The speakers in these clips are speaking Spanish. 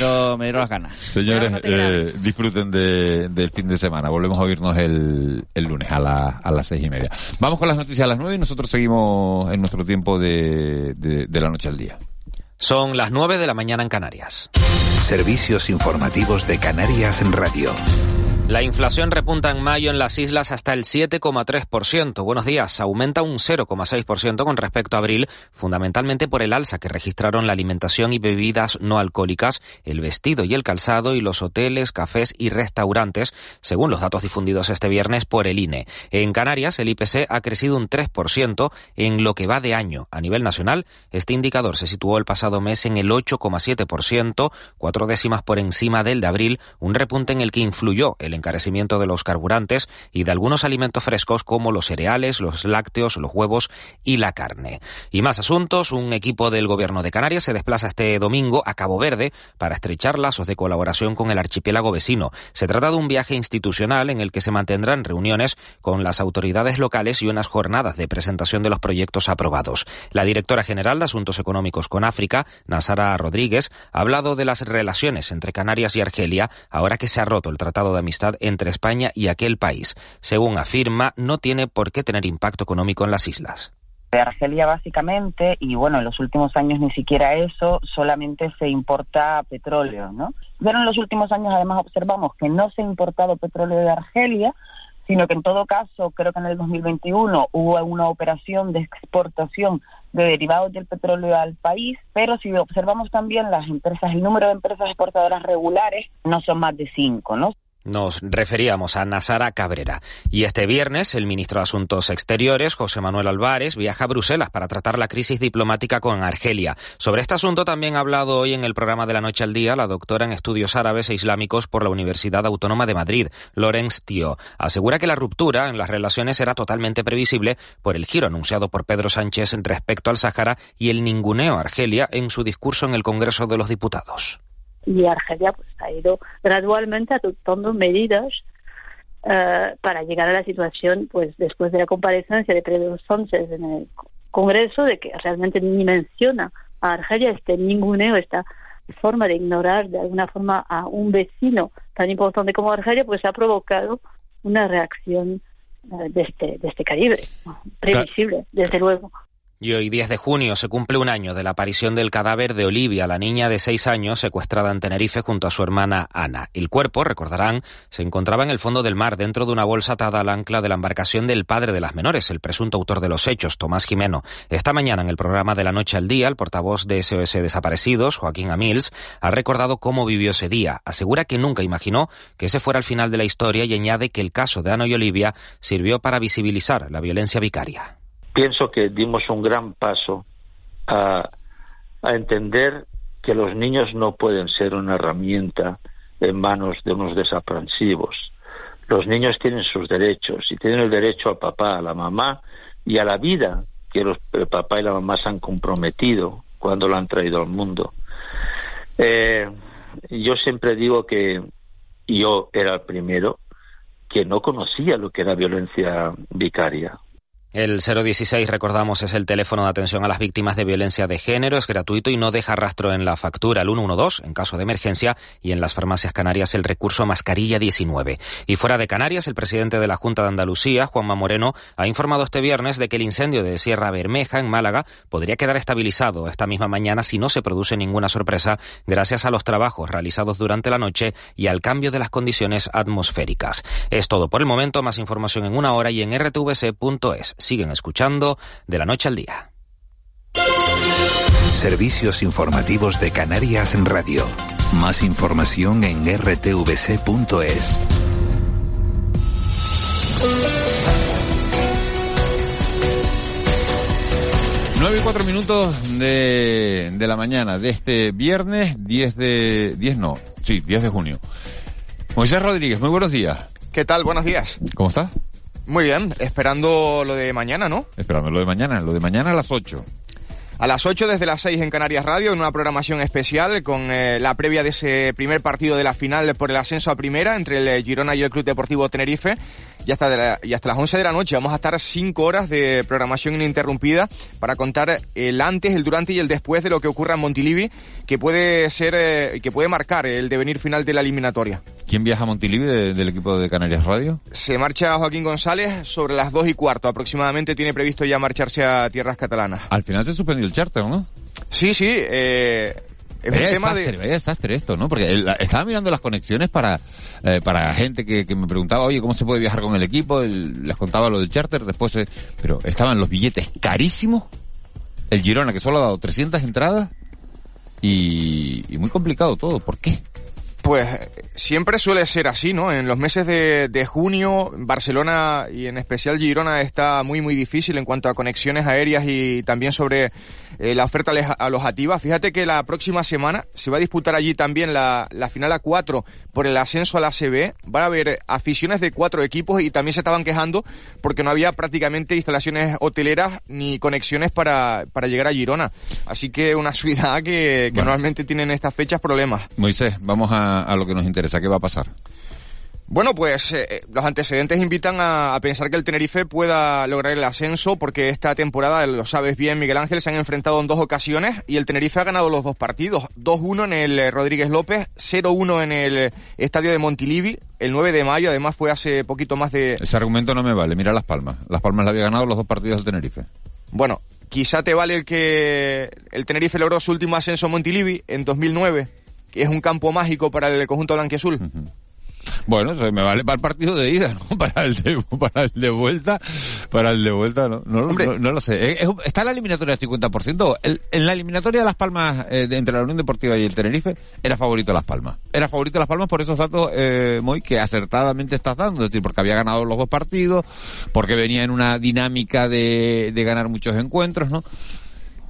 pero me dieron las ganas. Señores, eh, disfruten del fin de semana. Volvemos a oírnos el, lunes a, a las seis y media. Vamos con las noticias a las nueve y nosotros seguimos en nuestro tiempo de, de la noche al día. Son las nueve de la mañana en Canarias. Servicios informativos de Canarias en Radio. La inflación repunta en mayo en las islas hasta el 7,3%. Buenos días. Aumenta un 0,6% con respecto a abril, fundamentalmente por el alza que registraron la alimentación y bebidas no alcohólicas, el vestido y el calzado y los hoteles, cafés y restaurantes, según los datos difundidos este viernes por el INE. En Canarias, el IPC ha crecido un 3% en lo que va de año. A nivel nacional, este indicador se situó el pasado mes en el 8,7%, cuatro décimas por encima del de abril, un repunte en el que influyó el encarecimiento de los carburantes y de algunos alimentos frescos como los cereales, los lácteos, los huevos y la carne. Y más asuntos, un equipo del gobierno de Canarias se desplaza este domingo a Cabo Verde para estrechar lazos de colaboración con el archipiélago vecino. Se trata de un viaje institucional en el que se mantendrán reuniones con las autoridades locales y unas jornadas de presentación de los proyectos aprobados. La directora general de Asuntos Económicos con África, Nasara Rodríguez, ha hablado de las relaciones entre Canarias y Argelia ahora que se ha roto el Tratado de Amistad entre España y aquel país. Según afirma, no tiene por qué tener impacto económico en las islas de Argelia básicamente, y bueno, en los últimos años ni siquiera eso, solamente se importa petróleo, ¿no? Pero en los últimos años además observamos que no se ha importado petróleo de Argelia, sino que en todo caso, creo que en el 2021 hubo una operación de exportación de derivados del petróleo al país, pero si observamos también las empresas, el número de empresas exportadoras regulares no son más de cinco, ¿no? Nos referíamos a Nasara Cabrera. Y este viernes, el ministro de Asuntos Exteriores, José Manuel Álvarez, viaja a Bruselas para tratar la crisis diplomática con Argelia. Sobre este asunto también ha hablado hoy en el programa de la Noche al Día la doctora en Estudios Árabes e Islámicos por la Universidad Autónoma de Madrid, Lorenz Tío. Asegura que la ruptura en las relaciones era totalmente previsible por el giro anunciado por Pedro Sánchez respecto al Sáhara y el ninguneo a Argelia en su discurso en el Congreso de los Diputados y Argelia pues ha ido gradualmente adoptando medidas eh, para llegar a la situación pues después de la comparecencia de Pedro Sánchez en el Congreso de que realmente ni menciona a Argelia este ninguneo esta forma de ignorar de alguna forma a un vecino tan importante como Argelia pues ha provocado una reacción eh, de este de este calibre previsible desde luego y hoy, 10 de junio, se cumple un año de la aparición del cadáver de Olivia, la niña de seis años secuestrada en Tenerife junto a su hermana Ana. El cuerpo, recordarán, se encontraba en el fondo del mar dentro de una bolsa atada al ancla de la embarcación del padre de las menores, el presunto autor de los hechos, Tomás Jimeno. Esta mañana, en el programa de la noche al día, el portavoz de SOS Desaparecidos, Joaquín Amils, ha recordado cómo vivió ese día. Asegura que nunca imaginó que ese fuera el final de la historia y añade que el caso de Ana y Olivia sirvió para visibilizar la violencia vicaria pienso que dimos un gran paso a, entender que los niños no pueden ser una herramienta en manos de unos desaprensivos. Los niños tienen sus derechos y tienen el derecho al papá, a la mamá y a la vida que los, el papá y la mamá se han comprometido cuando lo han traído al mundo. Eh, yo siempre digo que yo era el primero que no conocía lo que era violencia vicaria. El 016, recordamos, es el teléfono de atención a las víctimas de violencia de género, es gratuito y no deja rastro en la factura. El 112 en caso de emergencia y en las farmacias canarias el recurso mascarilla 19. Y fuera de Canarias, el presidente de la Junta de Andalucía, Juanma Moreno, ha informado este viernes de que el incendio de Sierra Bermeja en Málaga podría quedar estabilizado esta misma mañana si no se produce ninguna sorpresa gracias a los trabajos realizados durante la noche y al cambio de las condiciones atmosféricas. Es todo por el momento, más información en una hora y en rtvc.es siguen escuchando de la noche al día. Servicios informativos de Canarias en Radio. Más información en rtvc.es. Nueve y cuatro minutos de, de, la mañana de este viernes 10 de... 10 no, sí, 10 de junio. Moisés Rodríguez, muy buenos días. ¿Qué tal? Buenos días. ¿Cómo estás? Muy bien, esperando lo de mañana, ¿no? Esperando lo de mañana, lo de mañana a las 8. A las 8 desde las 6 en Canarias Radio, en una programación especial con eh, la previa de ese primer partido de la final por el ascenso a primera entre el Girona y el Club Deportivo Tenerife. Y hasta, y hasta las 11 de la noche vamos a estar 5 horas de programación ininterrumpida para contar el antes, el durante y el después de lo que ocurra en Montilivi, que puede ser, eh, que puede marcar el devenir final de la eliminatoria. ¿Quién viaja a Montilivi del equipo de Canarias Radio? Se marcha Joaquín González sobre las 2 y cuarto aproximadamente, tiene previsto ya marcharse a tierras catalanas. Al final se suspendió el charter, ¿no? Sí, sí, eh, tema desastre, de... Vaya desastre esto, ¿no? Porque estaba mirando las conexiones para, eh, para gente que, me preguntaba, oye, ¿cómo se puede viajar con el equipo? les contaba lo del charter, después, eh, pero estaban los billetes carísimos. El Girona, que solo ha dado 300 entradas. Y, y muy complicado todo. ¿Por qué? Pues siempre suele ser así, ¿no? En los meses de, de, junio, Barcelona y en especial Girona está muy, muy difícil en cuanto a conexiones aéreas y también sobre eh, la oferta alojativa. Fíjate que la próxima semana se va a disputar allí también la, la final a cuatro por el ascenso a la CB. Va a haber aficiones de cuatro equipos y también se estaban quejando porque no había prácticamente instalaciones hoteleras ni conexiones para, para llegar a Girona. Así que una ciudad que, que normalmente tienen estas fechas problemas. Moisés, vamos a a, lo que nos interesa. ¿Qué va a pasar? Bueno, pues eh, eh, los antecedentes invitan a, pensar que el Tenerife pueda lograr el ascenso porque esta temporada, lo sabes bien Miguel Ángel, se han enfrentado en dos ocasiones y el Tenerife ha ganado los dos partidos. 2-1 en el eh, Rodríguez López, 0-1 en el estadio de Montilivi, el 9 de mayo, además fue hace poquito más de... Ese argumento no me vale, mira Las Palmas. Las Palmas le había ganado los dos partidos al Tenerife. Bueno, quizá te vale el que el Tenerife logró su último ascenso a Montilivi en 2009 es un campo mágico para el conjunto blanquiazul. Bueno, eso me vale para el partido de ida, ¿no? Para el de, para el de vuelta, para el de vuelta, no, no, no, lo sé. está la eliminatoria del 50%. en la eliminatoria de Las Palmas, eh, entre la Unión Deportiva y el Tenerife, era favorito Las Palmas. Era favorito Las Palmas por esos datos, eh, muy que acertadamente estás dando. Es decir, porque había ganado los dos partidos, porque venía en una dinámica de, de ganar muchos encuentros, ¿no?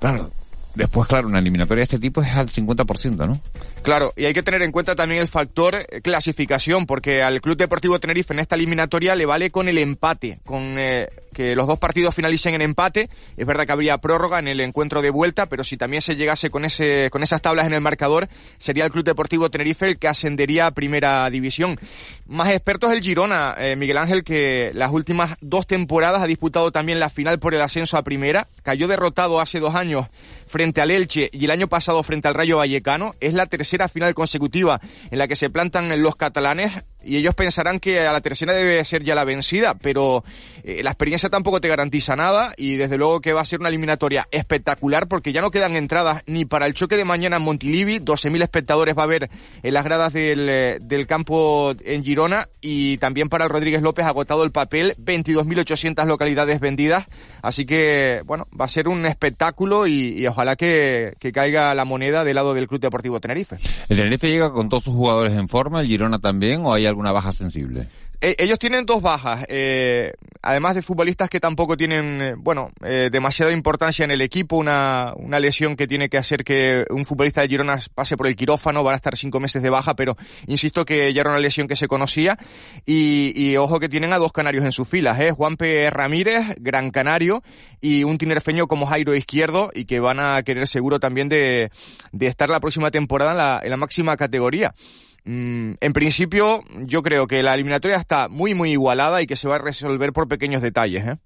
Claro, Después, claro, una eliminatoria de este tipo es al 50%, ¿no? Claro, y hay que tener en cuenta también el factor eh, clasificación, porque al Club Deportivo Tenerife en esta eliminatoria le vale con el empate, con eh, que los dos partidos finalicen en empate. Es verdad que habría prórroga en el encuentro de vuelta, pero si también se llegase con ese con esas tablas en el marcador, sería el Club Deportivo Tenerife el que ascendería a Primera División. Más expertos el Girona, eh, Miguel Ángel, que las últimas dos temporadas ha disputado también la final por el ascenso a Primera, cayó derrotado hace dos años frente al Elche y el año pasado frente al Rayo Vallecano. Es la tercera final consecutiva en la que se plantan los catalanes y ellos pensarán que a la tercera debe ser ya la vencida, pero eh, la experiencia tampoco te garantiza nada y desde luego que va a ser una eliminatoria espectacular porque ya no quedan entradas ni para el choque de mañana en Montilivi, 12.000 espectadores va a haber en las gradas del, eh, del campo en Girona y también para el Rodríguez López agotado el papel, 22.800 localidades vendidas, así que bueno, va a ser un espectáculo y, ojalá que, que caiga la moneda del lado del Club Deportivo Tenerife. ¿El Tenerife llega con todos sus jugadores en forma, el Girona también o hay alguna baja sensible? Eh, ellos tienen dos bajas, eh, además de futbolistas que tampoco tienen, eh, bueno, demasiada importancia en el equipo, una, lesión que tiene que hacer que un futbolista de Girona pase por el quirófano, van a estar cinco meses de baja, pero insisto que ya era una lesión que se conocía y, y ojo que tienen a dos canarios en sus filas, ¿eh? Juanpe Ramírez, gran canario, y un tinerfeño como Jairo Izquierdo y que van a querer seguro también de, de estar la próxima temporada en la, en la máxima categoría. Mm, en principio, yo creo que la eliminatoria está muy, muy igualada y que se va a resolver por pequeños detalles. ¿eh?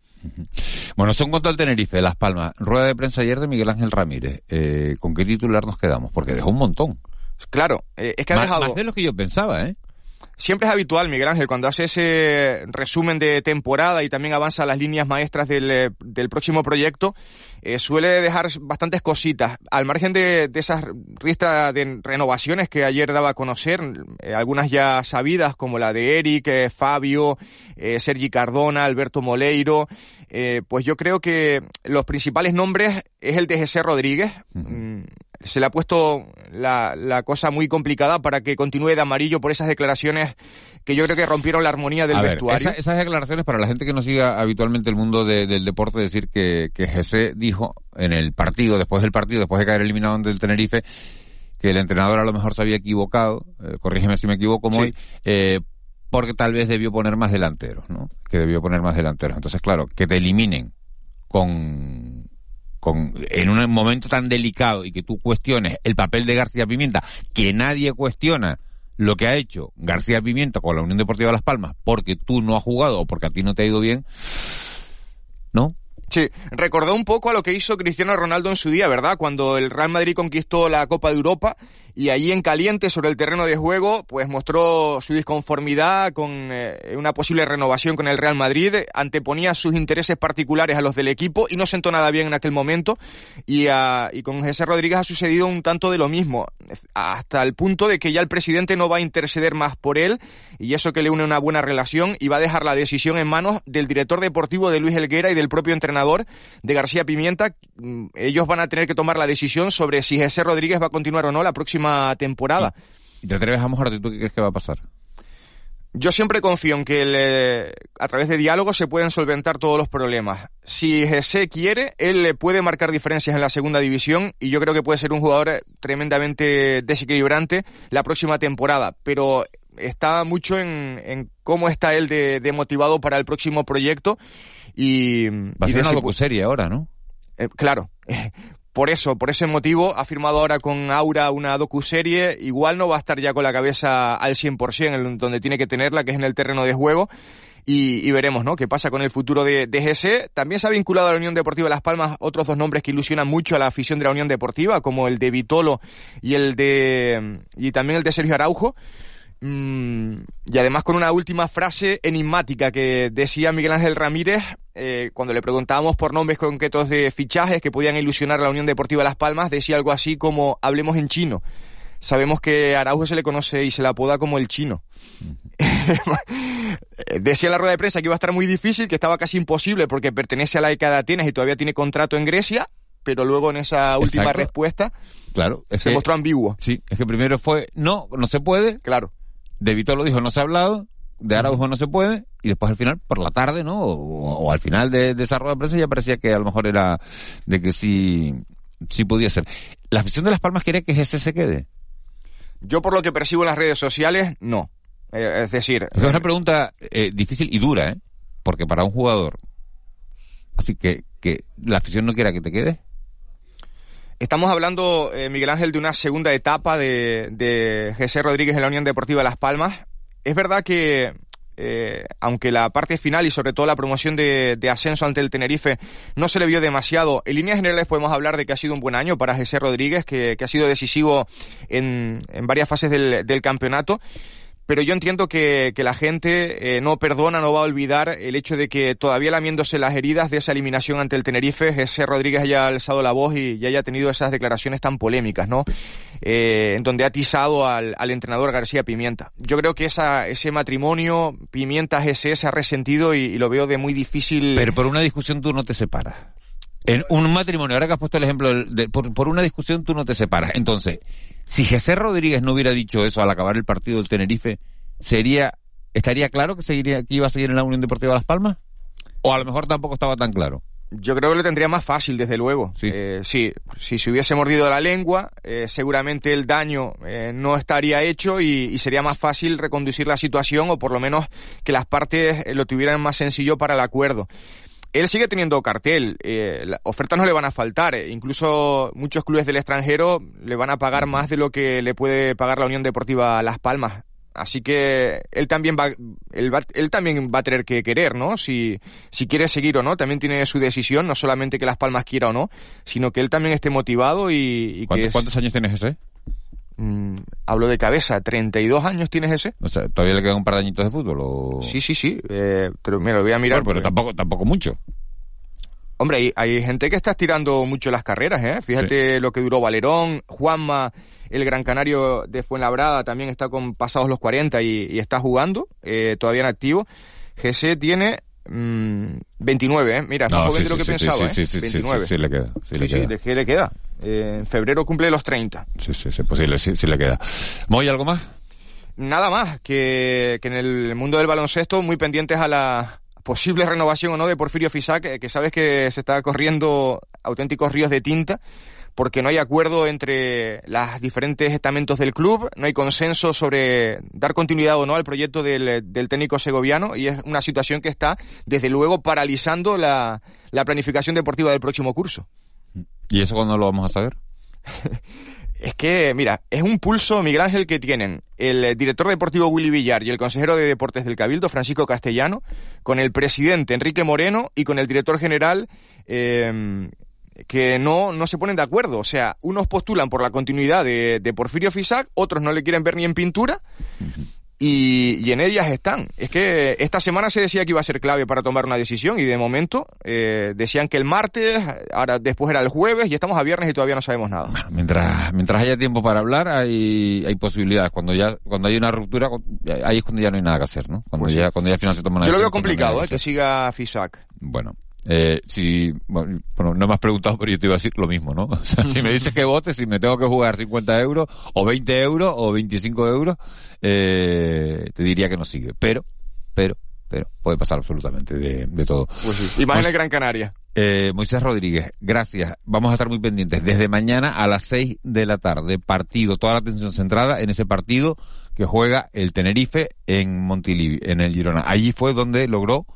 Bueno, son contra el Tenerife, Las Palmas. Rueda de prensa ayer de Miguel Ángel Ramírez. Eh, ¿Con qué titular nos quedamos? Porque dejó un montón. Claro, eh, es que ha dejado... Más de lo que yo pensaba, ¿eh? Siempre es habitual, Miguel Ángel, cuando hace ese resumen de temporada y también avanza las líneas maestras del, eh, del próximo proyecto, eh, suele dejar bastantes cositas. Al margen de, de esas ristas de renovaciones que ayer daba a conocer, eh, algunas ya sabidas, como la de Eric, Fabio, Sergi Cardona, Alberto Moleiro, pues yo creo que los principales nombres es el de José Rodríguez se le ha puesto la, la, cosa muy complicada para que continúe de amarillo por esas declaraciones que yo creo que rompieron la armonía del vestuario. esas declaraciones, para la gente que no siga habitualmente el mundo del deporte, decir que, que Jesse dijo en el partido, después del partido, después de caer eliminado del Tenerife, que el entrenador a lo mejor se había equivocado, eh, corrígeme si me equivoco, muy, eh, porque tal vez debió poner más delanteros, ¿no? Que debió poner más delanteros. Entonces, claro, que te eliminen con con, en un momento tan delicado y que tú cuestiones el papel de García Pimienta, que nadie cuestiona lo que ha hecho García Pimienta con la Unión Deportiva Las Palmas porque tú no has jugado o porque a ti no te ha ido bien, ¿no? Sí, recordó un poco a lo que hizo Cristiano Ronaldo en su día, ¿verdad? Cuando el Real Madrid conquistó la Copa de Europa y allí en caliente sobre el terreno de juego, pues mostró su disconformidad con eh, una posible renovación con el Real Madrid, anteponía sus intereses particulares a los del equipo y no sentó nada bien en aquel momento y, y con José Rodríguez ha sucedido un tanto de lo mismo, hasta el punto de que ya el presidente no va a interceder más por él y eso que le une una buena relación y va a dejar la decisión en manos del director deportivo de Luis Helguera y del propio entrenador de García Pimienta. Mm, ellos van a tener que tomar la decisión sobre si José Rodríguez va a continuar o no la próxima temporada. ¿Y te atreves a mejor tú qué crees que va a pasar? Yo siempre confío en que a través de diálogo se pueden solventar todos los problemas. Si Jesse quiere, él le puede marcar diferencias en la segunda división y yo creo que puede ser un jugador tremendamente desequilibrante la próxima temporada. Pero está mucho en, cómo está él de, motivado para el próximo proyecto. Y, Va a ser una docuserie ahora, ¿no? Eh, claro. Por eso, por ese motivo, ha firmado ahora con Aura una docuserie. Igual no va a estar ya con la cabeza al 100%, en donde tiene que tenerla, que es en el terreno de juego. Y, veremos, ¿no? ¿Qué pasa con el futuro de, de GC? También se ha vinculado a la Unión Deportiva Las Palmas otros dos nombres que ilusionan mucho a la afición de la Unión Deportiva, como el de Vitolo y el de y también el de Sergio Araujo. Mm, y además con una última frase enigmática que decía Miguel Ángel Ramírez eh, cuando le preguntábamos por nombres concretos de fichajes que podían ilusionar a la Unión Deportiva Las Palmas, decía algo así como hablemos en chino. Sabemos que a Araujo se le conoce y se le apoda como el chino. decía en la rueda de prensa que iba a estar muy difícil, que estaba casi imposible porque pertenece a la ECA de Atenas y todavía tiene contrato en Grecia, pero luego en esa última respuesta claro, se mostró ambiguo. Sí, es que primero fue no, no se puede. Claro de Vito lo dijo, no se ha hablado, de Araujo no se puede, y después al final, por la tarde, ¿no? O, al final de, de, esa rueda de prensa ya parecía que a lo mejor era de que sí, sí podía ser. ¿La afición de Las Palmas quiere que ese se quede? Yo por lo que percibo en las redes sociales, no. Eh, es decir... Es una pregunta eh, difícil y dura, ¿eh? Porque para un jugador... Así que, que la afición no quiera que te quede. Estamos hablando, eh, Miguel Ángel, de una segunda etapa de, de José Rodríguez en la Unión Deportiva Las Palmas. Es verdad que, eh, aunque la parte final y sobre todo la promoción de, ascenso ante el Tenerife no se le vio demasiado, en líneas generales podemos hablar de que ha sido un buen año para José Rodríguez, que, ha sido decisivo en, en varias fases del, del campeonato pero yo entiendo que, que la gente eh, no perdona, no va a olvidar el hecho de que todavía lamiéndose las heridas de esa eliminación ante el Tenerife, ese Rodríguez haya alzado la voz y, haya tenido esas declaraciones tan polémicas, ¿no? Eh, en donde ha atizado al, al, entrenador García Pimienta. Yo creo que esa, ese matrimonio Pimienta-GC se ha resentido y, lo veo de muy difícil. Pero por una discusión tú no te separas. En un matrimonio, ahora que has puesto el ejemplo, de, por, por, una discusión tú no te separas. Entonces, si José Rodríguez no hubiera dicho eso al acabar el partido del Tenerife, sería estaría claro que seguiría que iba a seguir en la Unión Deportiva Las Palmas o a lo mejor tampoco estaba tan claro yo creo que le tendría más fácil, desde luego. Sí, eh, sí si se hubiese mordido la lengua, eh, seguramente el daño eh, no estaría hecho y, y, sería más fácil reconducir la situación o por lo menos que las partes lo tuvieran más sencillo para el acuerdo. Él sigue teniendo cartel, eh, ofertas no le van a faltar, eh, incluso muchos clubes del extranjero le van a pagar más de lo que le puede pagar la Unión Deportiva Las Palmas. Así que él también va, él, va, él también va a tener que querer, ¿no? Si, si quiere seguir o no, también tiene su decisión, no solamente que Las Palmas quiera o no, sino que él también esté motivado y, ¿Cuántos, ¿Cuántos años tienes ese? Mm, hablo de cabeza, ¿32 años tienes ese? O sea, ¿todavía le quedan un par de añitos de fútbol? O... Sí, sí, sí. Eh, pero mira, lo voy a mirar. pero tampoco, tampoco mucho. Hombre, hay, hay, gente que está estirando mucho las carreras, ¿eh? Fíjate lo que duró Valerón, Juanma, el gran canario de Fuenlabrada también está con pasados los 40 y, está jugando, eh, todavía en activo. GC tiene 29, mm, ¿eh? Mira, es más joven de lo que pensaba, sí, sí, ¿eh? 29. Sí, le queda. Sí, le queda. ¿De qué le queda? Eh, en febrero cumple los 30. Sí, sí, sí, posible, sí, sí le queda. ¿Moy algo más? Nada más, que, que en el mundo del baloncesto muy pendientes a la posible renovación o no de Porfirio Fisac, que, que sabes que se está corriendo auténticos ríos de tinta porque no hay acuerdo entre los diferentes estamentos del club, no hay consenso sobre dar continuidad o no al proyecto del, técnico segoviano y es una situación que está, desde luego, paralizando la, planificación deportiva del próximo curso. ¿Y eso cuándo lo vamos a saber? Es que, mira, es un pulso, Miguel Ángel, que tienen el director deportivo Willy Villar y el consejero de deportes del Cabildo, Francisco Castellano, con el presidente Enrique Moreno y con el director general, eh, que no, no se ponen de acuerdo. O sea, unos postulan por la continuidad de, de Porfirio Fisac, otros no le quieren ver ni en pintura. Y, y, en ellas están. Es que esta semana se decía que iba a ser clave para tomar una decisión y de momento eh, decían que el martes, ahora después era el jueves y estamos a viernes y todavía no sabemos nada. Bueno, mientras, mientras haya tiempo para hablar hay, hay posibilidades. Cuando ya cuando hay una ruptura, ahí es cuando ya no hay nada que hacer, ¿no? Cuando, Pues ya, cuando ya al final se toma una Yo lo decisión, veo complicado, eh, que siga Fisac. Bueno, eh, si, bueno, no me has preguntado, pero yo te iba a decir lo mismo, ¿no? O sea, si me dices que vote, si me tengo que jugar 50 euros, o 20 euros, o 25 euros, eh, te diría que no sigue. Pero, pero, pero, puede pasar absolutamente de, de todo. Pues sí. Y más en el Gran Canaria. Eh, Moisés Rodríguez, gracias. Vamos a estar muy pendientes. Desde mañana a las 6 de la tarde, partido, toda la atención centrada en ese partido que juega el Tenerife en Montilivi, en el Girona. Allí fue donde logró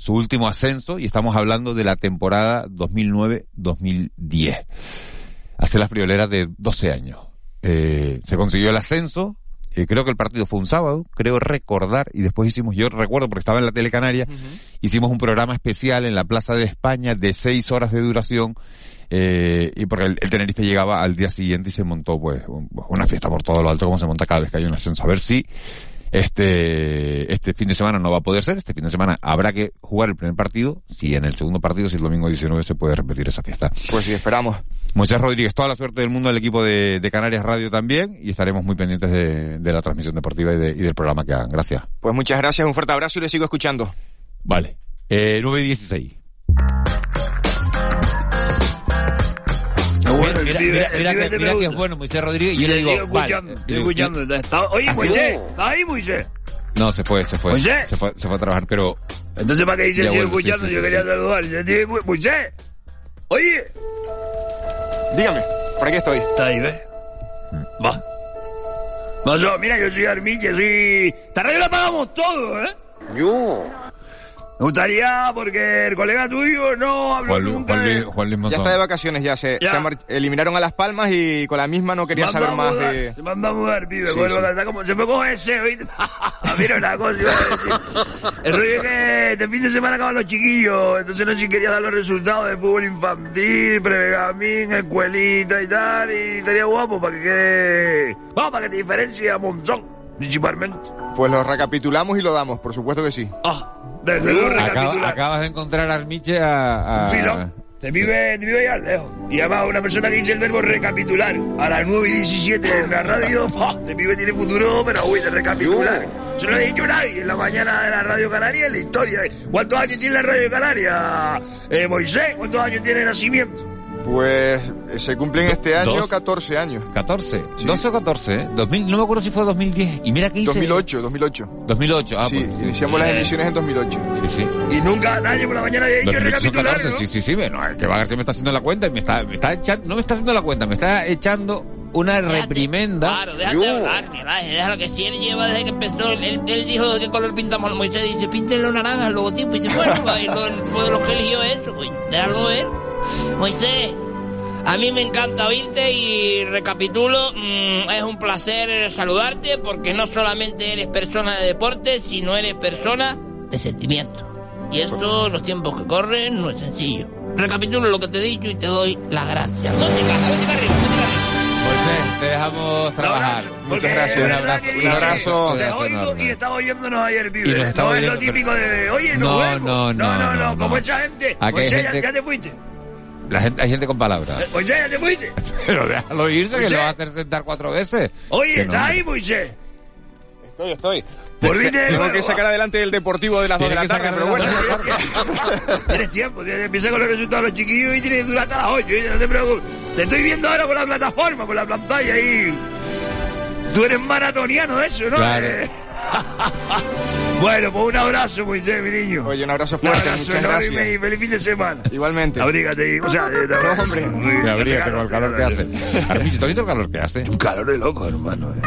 su último ascenso y estamos hablando de la temporada 2009-2010. Hace las frioleras de 12 años. Eh, se consiguió el ascenso. eh, creo que el partido fue un sábado, creo recordar, y después hicimos, yo recuerdo porque estaba en la Telecanaria, hicimos un programa especial en la Plaza de España de seis horas de duración, eh, y porque el, el Tenerife llegaba al día siguiente y se montó pues un- una fiesta por todo lo alto como se monta cada vez que hay un ascenso. A ver si este, este fin de semana no va a poder ser, este fin de semana habrá que jugar el primer partido, si en el segundo partido, si el domingo 19 se puede repetir esa fiesta. Pues sí, esperamos. Moisés Rodríguez, toda la suerte del mundo al equipo de, de Canarias Radio también y estaremos muy pendientes de, de la transmisión deportiva y, de- y del programa que hagan. Gracias. Pues muchas gracias, un fuerte abrazo y le sigo escuchando. Vale. Eh, 9 y 16. Bueno, mira, mira, mira que, mira que es bueno Moisés Rodríguez y yo le digo, vale. escuchando, estoy escuchando. Está- Oye, Así Moisés, es. ¿está ahí, Moisés? No, se fue, se fue. ¿Moisés? Se fue, se fue a trabajar, pero Entonces, ¿para qué dice sigo vuelvo, sí, escuchando? sí, Yo sí, quería sí. saludar. Yo dije, "Mo- Moisés, oye, Dígame, por aquí estoy. está ahí, ¿ves? Va. Mazo, mira, yo soy Armiche, soy... Esta radio la pagamos todo, ¿eh? Yo. Me gustaría, porque el colega tuyo no habló Juan, Luis- nunca Juan, de... Luis, Juan Luis Ya Monzón. está de vacaciones, ya se, Ya. se mar- eliminaron a Las Palmas y con la misma no quería Se saber más de... Se mandó a mudar, pibe. Sí, sí. está como, se fue con ese, ¿oíste? Mira una cosa, iba a decir. El rollo es que este fin de semana acaban los chiquillos, entonces no sé si quería dar los resultados de fútbol infantil, pregamín, escuelita y tal, y sería guapo para que quede... Vamos, para que te diferencie a Monzón, principalmente. Pues lo recapitulamos y lo damos, por supuesto que sí. Ah, desde luego Acaba- recapitular. acabas de encontrar a Armiche a... a-. Te vive, te vive ya lejos. Y además una persona que dice el verbo recapitular a las 9 y 17 en la radio, ¡pah! te vive tiene futuro, pero uy, de recapitular. Eso no lo ha dicho nadie en la mañana de la Radio Canaria en la historia. ¿Cuántos años tiene la Radio Canaria? Eh, Moisés, ¿cuántos años tiene nacimiento? Pues eh, se cumplen este año Dos. 14 años. 14, Sí. 12 o 14, ¿eh? 2000, no me acuerdo si fue 2010. Y mira que hice... 2008, 2008. 2008, ah, sí, pues, iniciamos las Eh. emisiones en 2008. Sí, sí. Y nunca nadie por la mañana había dicho 2008 son recapitular, 14, ¿no? sí, sí, sí, bueno, el que va García me está haciendo la cuenta y me está, me está echando, no me está haciendo la cuenta, me está echando una reprimenda. Claro, déjate hablar, mira, déjalo que si él lleva desde que empezó, él, él, él dijo de qué color pintamos a Moisés, dice, píntenle naranja al logotipo, y dice, bueno, va, y lo- fue de los que eligió eso, pues, déjalo ver. Moisés, a mí me encanta oírte y recapitulo, mm, es un placer saludarte porque no solamente eres persona de deporte, sino eres persona de sentimiento. Y esto en los tiempos que corren no es sencillo. Recapitulo lo que te he dicho y te doy las gracias. No te vete para arriba, vete para arriba. Moisés, te dejamos trabajar. Muchas gracias. Un abrazo, un abrazo. Te abrazo oigo enorme. y estaba oyéndonos ayer, pibe. No es lo típico de, oye, nos No, vemos. no, no, no, no, como no. esa gente. Moisés, ya- gente- ya te fuiste. La gente, hay gente con palabras. Eh, Moisés, ya te fuiste. Pero déjalo irse que lo va a hacer sentar cuatro veces. Oye, Que no. ¿estás ahí, Moisés? Estoy, estoy. De Tengo que sacar adelante el deportivo de las 2 de la que tarde, pero bueno. Tienes tiempo, tienes- empieza con los resultados de los chiquillos y tienes que durar hasta las 8, no te preocupes. Te estoy viendo ahora por la plataforma, por la pantalla ahí. Tú eres maratoniano de eso, ¿no? Claro. Eh. bueno, pues un abrazo, Moisés, mi niño. Oye, un abrazo un fuerte, abrazo muchas enorme gracias. y feliz fin de semana. Igualmente. Abrígate, o sea, de, de No, hombre. Me abrígate con el calor que hace. ¿tú has visto el calor que hace? Un calor de loco, hermano. eh.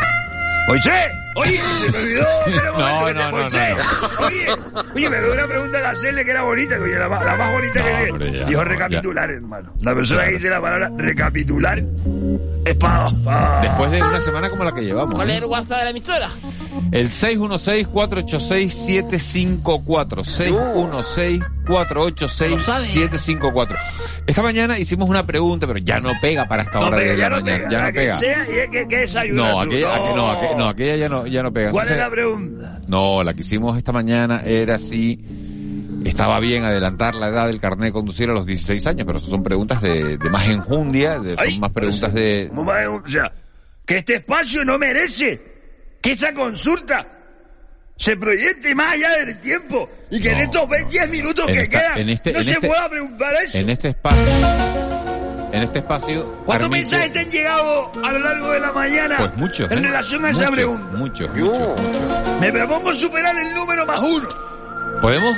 ¡Moisés! Oye, se me olvidó. un No, no, no, Oye, oye, me dio una pregunta de hacerle que era bonita, que oye, la, más- la más bonita No, que le Dijo no, recapitular, hermano. La persona Claro. que dice la palabra recapitular es para. Después de una semana como la que llevamos. ¿Cuál ¿eh? es el WhatsApp de la emisora? El 616-486-754. 616-486-754. Esta mañana hicimos una pregunta, pero ya no pega para esta No hora pega, de ya la no mañana. pega. Ya no pega. sea, y es que, que No, aquella, aqu- no, aqu- no, aquella ya no, ya no pega. ¿Cuál es la pregunta? No, la que hicimos esta mañana era si estaba bien adelantar la edad del carnet de conducir a los 16 años, pero eso son preguntas de, de más enjundia, de- son Ay, más preguntas de... ¿Cómo va a- O sea, que este espacio no merece que esa consulta se proyecte más allá del tiempo y que en estos 20, no. 10 minutos En que esta- quedan en este- no en se este- pueda preguntar eso. En este espacio... En este espacio... ¿Cuántos permite- mensajes te han llegado a lo largo de la mañana Pues muchos. en ¿eh? relación a esa pregunta? Muchos, muchos, muchos. Me propongo superar el número más uno. Podemos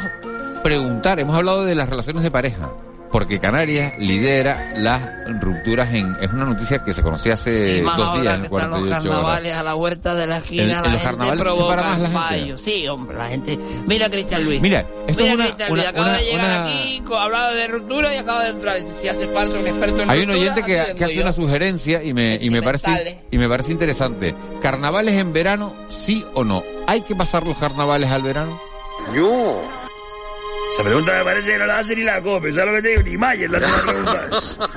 preguntar, hemos hablado de las relaciones de pareja, porque Canarias lidera las rupturas en... Es una noticia que se conocía hace dos ahora días, que en están los 48 horas. carnavales a la vuelta de la esquina, En- la en los gente carnavales se separa más la gente. Sí, hombre, la gente... Mira Cristian Luis. Mira, esto Mira es una- Cristian una- Luis, acaba una- de llegar una- aquí, hablaba de ruptura y acaba de entrar. Si hace falta un experto en Hay un oyente que, que hace yo. una sugerencia y me, y me parece y me parece interesante. ¿Carnavales en verano, sí o no? ¿Hay que pasar los carnavales al verano? Esa pregunta me parece que no la hace ni la COPE, ¿sabes lo que te digo? Ni Mayer la hace la pregunta esa.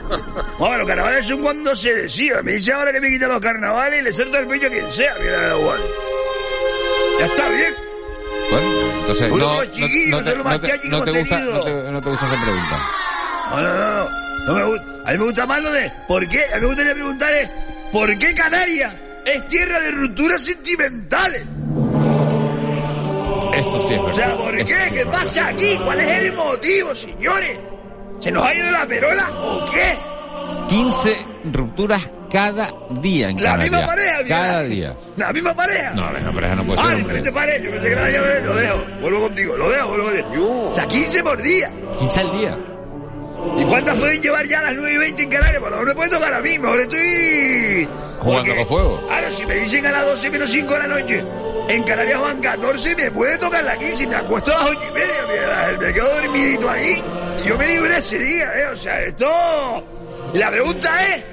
Bueno, los carnavales son cuando se decida. Me dice ahora que me quitan los carnavales y le suelto el pecho a quien sea, mira, da igual. Ya está bien. Bueno, entonces Uno no, no, no, te, no te- no te gusta, no, te, no te gusta esa pregunta. No, no, no, no. No me gusta. A mí me gusta más lo de ¿por qué? A mí me gustaría preguntar es ¿por qué Canarias es tierra de rupturas sentimentales? Eso sí es verdad. O sea, ¿por Eso qué? sí ¿Qué verdad. pasa aquí? ¿Cuál es el motivo, señores? ¿Se nos ha ido la perola o qué? 15 rupturas cada día en La Canarias. misma pareja, Cada mira. día. La misma pareja. No, la misma pareja no puede Ah, ser. hombre. diferente pareja. Yo pensé que era la. Lo dejo. Vuelvo contigo. Lo dejo, vuelvo contigo. O sea, 15 por día. 15 al día. ¿Y cuántas pueden llevar ya a las 9 y 20 en Canarias? Por lo menos me puede tocar a mí. Mejor estoy... Jugando Porque, con fuego. Claro, si me dicen a las 12 menos 5 de la noche, en Canarias van 14, me puede tocar la 15 y me acuesto a las 8 y media. Mira, me quedo dormidito ahí. Y yo me libré ese día, ¿eh? O sea, esto... Y la pregunta es...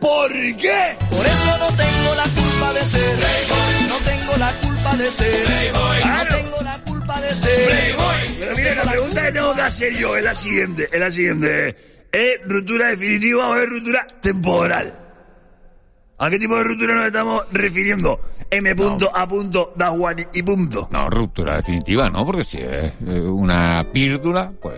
¿Por qué? Por eso no tengo la culpa de ser Playboy. No tengo la culpa de ser Playboy. Claro. No tengo la culpa de ser Playboy. Pero mire, la pregunta que tengo que hacer yo es la siguiente, es la siguiente. ¿Es ruptura definitiva o es ruptura temporal? ¿A qué tipo de ruptura nos estamos refiriendo? M punto, A punto, da Juan y punto. No, ruptura definitiva, ¿no? Porque si es eh, una pírdula, pues...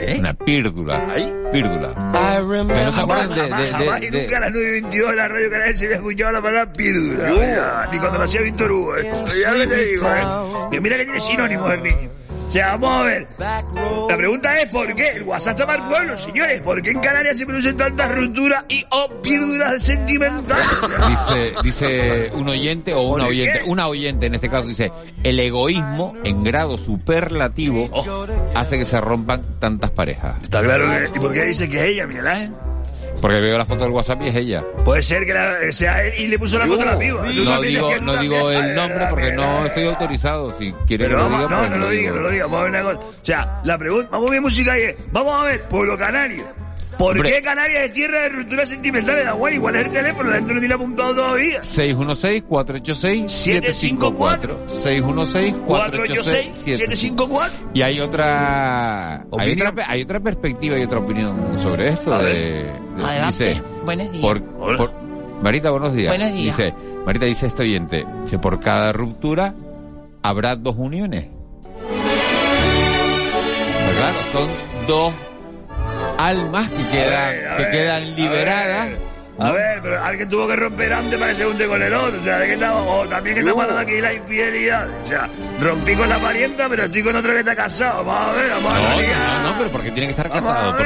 ¿eh? Una pírdula. ¿Ahí? Pírdula. I Pero no remember se acuerdan de... Jamás, de- jamás de- y nunca a las 9 y 22 de la radio canadiense había escuchado la palabra. Ya, Ni cuando lo hacía Víctor Hugo. eh. Ya lo que te digo, ¿eh? Que mira que tiene sinónimos el niño. O sea, vamos a ver. La pregunta es ¿por qué? El WhatsApp está para el pueblo, señores. ¿Por qué en Canarias se producen tantas rupturas y o píldoras sentimentales? Dice, dice un oyente o una ¿Por oyente, qué? una oyente en este caso dice, el egoísmo en grado superlativo hace que se rompan tantas parejas. Está claro que... ¿Y por qué dice que es ella, Miguel Ángel? Porque veo la foto del WhatsApp y es ella. Puede ser que la- sea él y le puso la foto a la piba. No digo, no digo el nombre porque no estoy autorizado. Si quiere que Pero lo diga, no, pues no lo diga, no lo diga. Vamos a ver una cosa. O sea, la pregunta, vamos a ver música y es, vamos a ver, Pueblo Canario. ¿Por qué Canarias es tierra de rupturas sentimentales? Da igual, igual es el teléfono, la gente no tiene apuntado todavía. 616-486-754. 616-486-754. 486-754. Y hay otra, hay otra, hay otra perspectiva y otra opinión sobre esto. De, de- Adelante. dice, Buenos días. por, Hola. por- Marita, buenos días. Buenos días. Dice, Marita dice este oyente, que por cada ruptura habrá dos uniones. Pues claro, son dos almas que quedan, ver, a que ver, quedan a liberadas. A ver, pero alguien tuvo que romper antes para que se junte con el otro. O sea, ¿de qué estamos? O también que estamos hablando aquí de la infidelidad. O sea, rompí con la parienta, pero estoy con otro que está casado. Vamos a ver, vamos a No, ver. no, no, pero porque tiene que estar Vamos casado. a.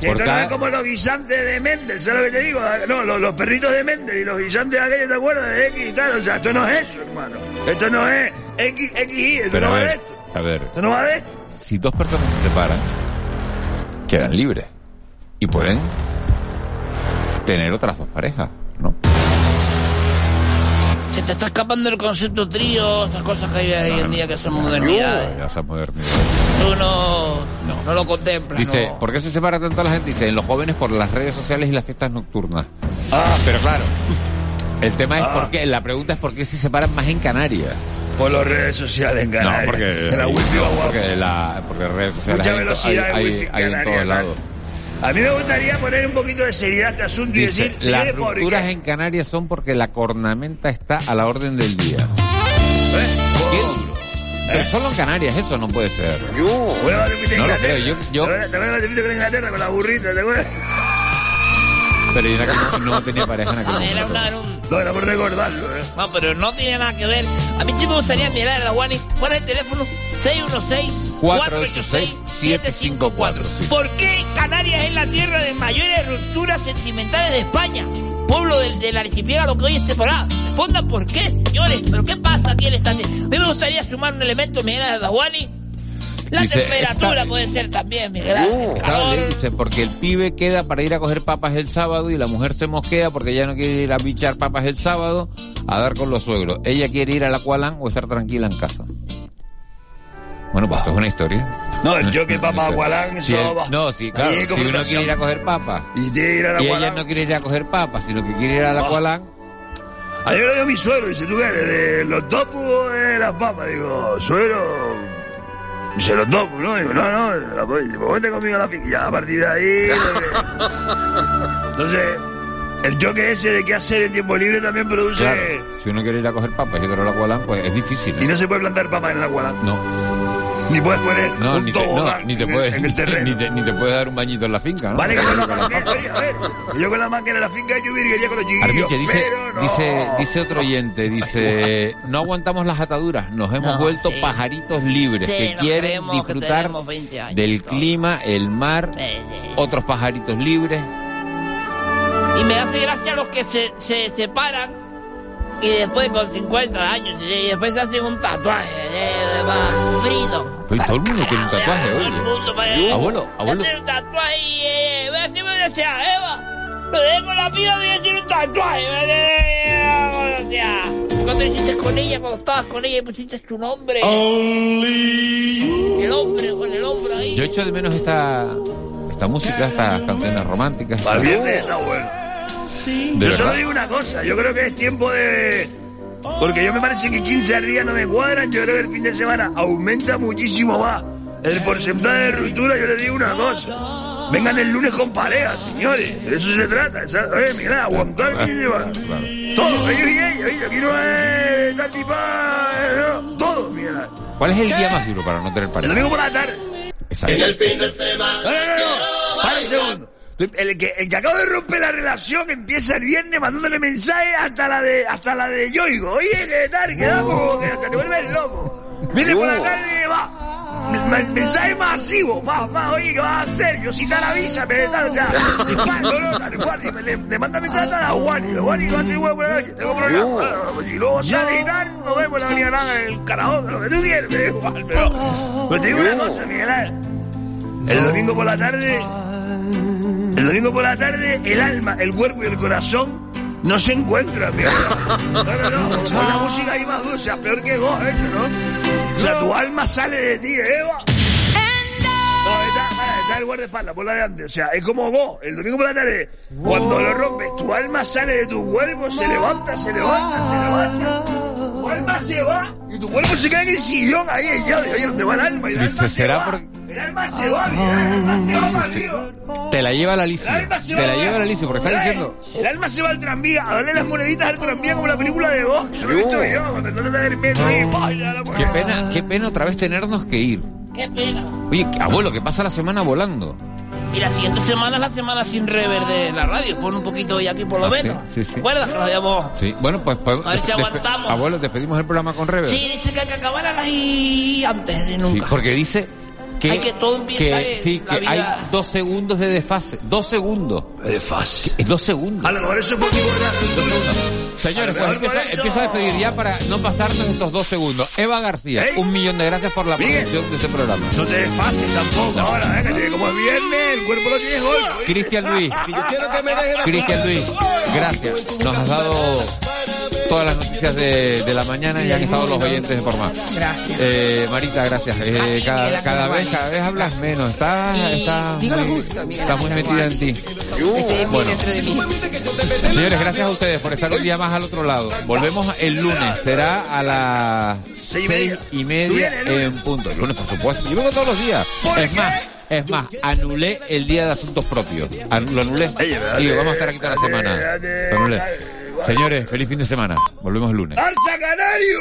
Que esto no es como los guisantes de Mendel, ¿sabes lo que te digo? No, los, los perritos de Mendel y los guisantes de aquellos, ¿te acuerdas? De X y tal. O sea, esto no es eso, hermano. Esto no es X, X, Y. Esto Pero no a va de esto. a ver, Esto no va de esto. si dos personas se separan, quedan libres y pueden tener otras dos parejas, ¿no? Se te está escapando el concepto trío, esas cosas que hay hoy en día que son modernidades. Ya esa modernidad. Tú no, no. lo contemplas. Dice, no. ¿por qué se separa tanto la gente? Dice, en los jóvenes por las redes sociales y las fiestas nocturnas. Ah, Pero claro, el tema es Ah. por qué, la pregunta es por qué se separan más en Canarias. Por las redes sociales en Canarias. No, porque, En la wifi va guapo. porque, la, porque redes sociales Mucha hay, en velocidad hay- en hay- wifi en hay en todos lados. A mí me gustaría poner un poquito de seriedad a este asunto y Dice, decir, si las rupturas en Canarias son porque la cornamenta está a la orden del día. ¿Eh? Pero solo en Canarias, eso no puede ser. A No lo creo, yo- yo- ¿Te que te fuiste con Inglaterra con la burrita? ¿Te acuerdas? Pero yo era que no, tenía pareja en aquel era momento. una, era un- No, era por recordarlo, ¿eh? No, pero no tiene nada que ver. A mí sí me gustaría mirar a la Wani. ¿Cuál es el teléfono? 616-486-754. sí. ¿Por qué Canarias es la tierra de mayores rupturas sentimentales de España? Pueblo del, del archipiélago que hoy es temporada. Respondan por qué, señores. ¿Pero qué pasa aquí en esta tierra? A mí me gustaría sumar un elemento, Miguel Ángel Dawani. La Dice, temperatura está- puede ser también, Miguel Ángel. El Claro, calor. le dice, porque el pibe queda para ir a coger papas el sábado y la mujer se mosquea porque ella no quiere ir a bichar papas el sábado a dar con los suegros. Ella quiere ir a la Kualan o estar tranquila en casa. Bueno, pues esto es una historia. No, el choque papa Una Gualán, historia. Si va. no, sí, claro, si uno quiere ir a coger papas Y tiene que ir a la y ella no quiere ir a coger papas, sino que quiere ir a la Ah. Kualan, A mí me lo dio mi suegro, dice, ¿tú eres? ¿De los topos o de las papas? Digo, suegro, dice, los topos, ¿no? Digo, no, no, la. Digo, vete conmigo a la finca. Ya, a partir de ahí... Entonces, el choque ese de qué hacer en tiempo libre también produce... claro, si uno quiere ir a coger papas y otro a la Kualan, pues es difícil. ¿eh? Y no se puede plantar papas en la Gualán. No, Ni puedes poner no, un ni te, no, ni puedes, en el terreno. ni te, ni te puedes dar un bañito en la finca, ¿no? Vale, que con la oye, a ver, yo con la máquina en la finca hecho virguería con los chiquillos, dice, pero no. dice, dice otro oyente, dice, no aguantamos las ataduras, nos hemos No, vuelto sí. pajaritos libres Sí, que quieren creemos disfrutar tenemos 20 años, del todo. clima, el mar, Sí, sí. otros pajaritos libres. Y me hace gracia los que se, se separan y después con 50 años y después se hacen un tatuaje de, de más freedom. Oye, todo el mundo tiene un tatuaje, Todo el oye. mundo para- Abuelo, abuelo. Hace un tatuaje y eh, ve así me decía Eva. Me dejo la vida de hacer un tatuaje. me decía. Cuando te hiciste con ella, cuando estabas con ella y pusiste tu nombre. El hombre con el hombro ahí. Yo echo de menos esta, esta música, estas canciones románticas. Para el De yo solo digo una cosa, yo creo que es tiempo de... Porque yo me parece que 15 días no me cuadran, yo creo que el fin de semana aumenta muchísimo más el porcentaje de ruptura, yo le digo una cosa. Vengan el lunes con pareja, señores. De eso se trata. Oye, mira, aguantar que lleva. Todo, ellos y ella, oye, aquí no es tal no, todo, mira. ¿Cuál es el día más duro para no tener El pareja? domingo por la tarde. Exacto. No, no, no, no. Para un segundo. El que, el que acaba de romper la relación empieza el viernes mandándole mensajes hasta la de hasta la de Yoigo. Oye, ¿qué tal? Quedamos que hasta te vuelves loco. Viene por la tarde va. me- Mensaje masivo, va, va, oye, ¿qué vas a hacer? Yo si tal avísame, tal, o sea, dispara, no, no, tal cual, y me- le, le manda mensaje a la Wani, la Wani va a hacer huevo por la noche, tengo problema, y luego sale y tal, nos vemos la avenida Nada, en el karaoke, lo que tú quieres, me da igual, pero, pero te digo una cosa, Miguel el domingo por la tarde, domingo por la tarde, el alma, el cuerpo y el corazón no se encuentran, Ángel. No, no, no, con la música ahí más dulce, o sea, peor que vos, ¿eh? ¿no? O sea, tu alma sale de ti, Eva. No, está, está el guardaespaldas, por la de antes. O sea, es como vos, el domingo por la tarde, cuando lo rompes, tu alma sale de tu cuerpo, se levanta, se levanta, se levanta. Tu alma se va y tu cuerpo se queda en el sillón ahí, ella, oye, ¿dónde va el alma? Y el Dice, alma se ¿será va. por- El alma se va, mira, el alma se va para Sí, sí. arriba. Te la lleva la Alicia. Te la lleva la Alicia, porque está diciendo. El alma se va al tranvía a darle las moneditas al tranvía como la película de vos. Lo he visto yo, cuando Qué pena, qué pena otra vez tenernos que ir. Qué pena. Oye, abuelo, que pasa la semana volando. Y la siguiente semana es la semana sin rever de la radio. Pon un poquito hoy aquí por lo Ah, sí, menos. sí, sí. ¿Te acuerdas que nos habíamos... Sí, bueno, pues, pues A ver si aguantamos. Abuelo, despedimos el programa con Rever. Sí, dice que hay que acabar a las y antes de Sí, nunca. porque dice que, Hay que todo empieza que, en sí, la que vida. hay dos segundos de desfase. Dos segundos. De. Es dos segundos. A lo mejor eso es porque Señores, A pues empiezo, a despedir ya para no pasarnos esos dos segundos. Eva García, un millón de gracias por la producción de este programa. No te des fácil tampoco ahora, ¿eh? Que como es viernes, el cuerpo lo tienes golpe. Cristian Luis, Cristian Luis, gracias. Nos has dado todas las noticias de, de la mañana y han estado los oyentes informados. Gracias. Eh, Marita, gracias. Eh, cada, vez, cada vez hablas menos. Estás, estás muy, estás muy metida en ti. Muy Bueno. Señores, gracias a ustedes por estar un día más al otro lado. Volvemos el lunes. Será a las Seis y media. en punto. El lunes, por supuesto. Yo vengo todos los días. Es más, es más, anulé el día de asuntos propios. Lo anulé. Digo, vamos a estar aquí toda la semana. Lo anulé. Señores, feliz fin de semana. Volvemos el lunes. ¡Alza Canario!